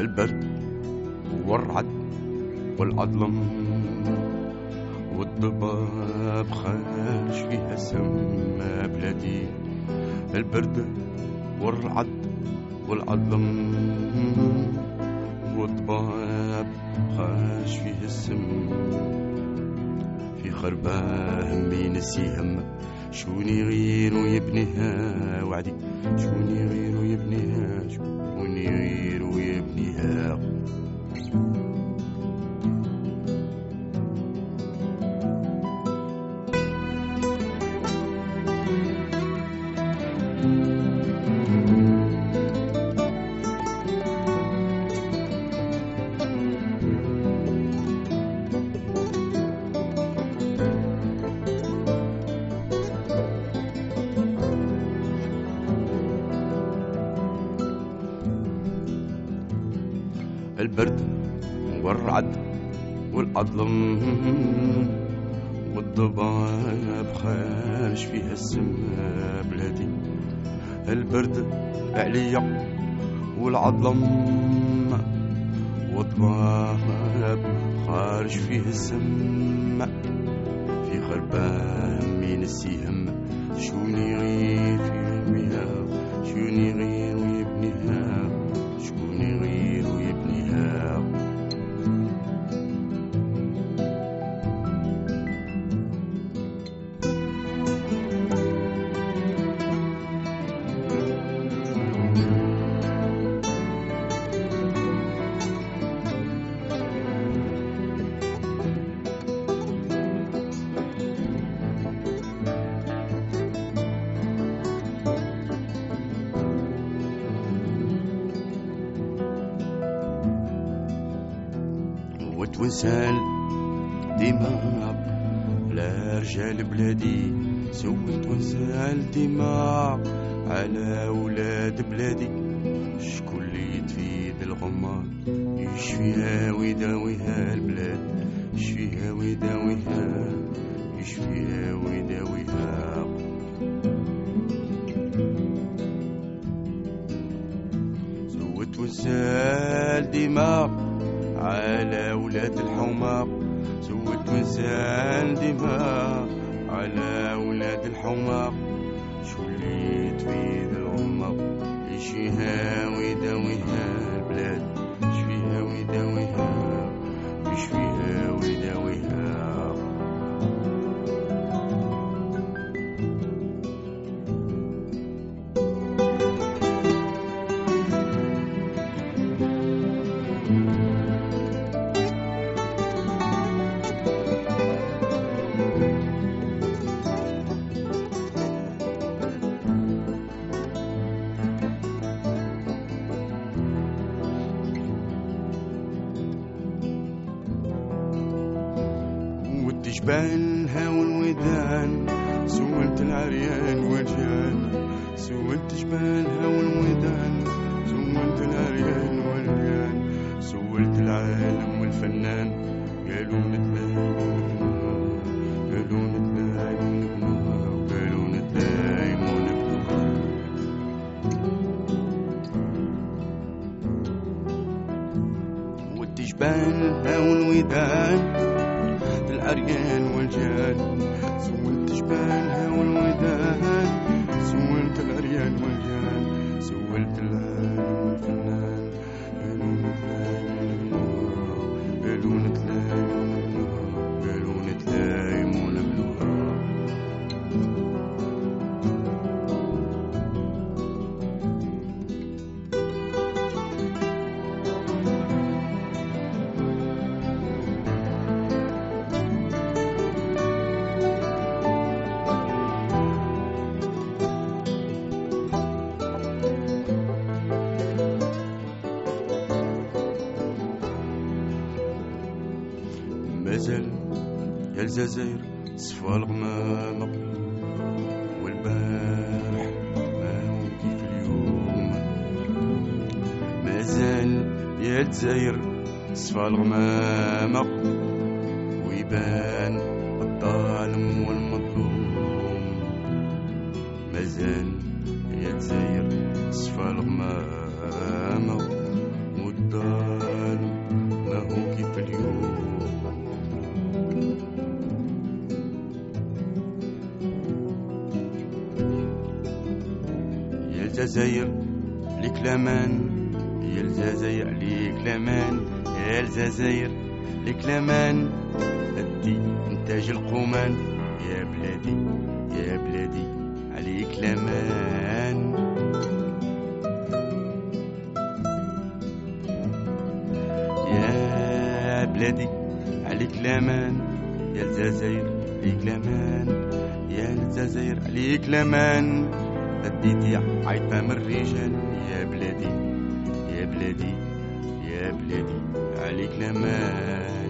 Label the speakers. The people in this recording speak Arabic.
Speaker 1: البرد والرعد والعظلم والضباب خارج فيها سما بلادي. البرد والرعد والعظلم والضباب خارج فيه السم في خرباه من السهم شوني غير ويبنيها وعدي. شوني غير ويبنيها شوني غير ويبنيها البرد والرعد والأظلم والضباب خارج فيها السما بلادي. البرد عليا والعظلم والضباب خارج فيه السما في خربان من السهم؟ شوني غير في بها شوني غير ويبنيها؟ وتوسال. دماء على رجال بلادي سوت وسال دماء على ولاد بلادي. شكون اللي يتفيد الغمار يشفيها ويداويها البلاد يشفيها ويداويها يشفيها ويداويها سوت وسال دماء على ولاد الحمار. سوت وسال دماء على ولاد الحمار. شو اللي تفيد العمر يشفيها ويداويها البلاد يشفيها ويداويها يشفيها ويداويها وتجبالها والودان سولت العريان والجان سولت جبالها والودان سولت العريان والجان. سولت العالم والفنان قالوا نتلاقوا قالوا والتجبالها والودان الأريان والجان سولت جبالها والودان مازال يا الجزائر صفى الغمامة والبارح ما كيف اليوم. مازال يا الجزائر صفى الغمامة ويبان الظالم والمظلوم. مازال يا الجزائر صفى الغمامة. الجزائر لامان يا الجزائر ليك يا الجزائر لك لامان أدي إنتاج القومان يا بلادي يا بلادي عليك لامان يا بلادي عليك لامان يا الجزائر عليك لامان يا الجزائر عليك لامان أديتي عيطة من الرجال يا بلادي يا بلادي يا بلادي عليك لامان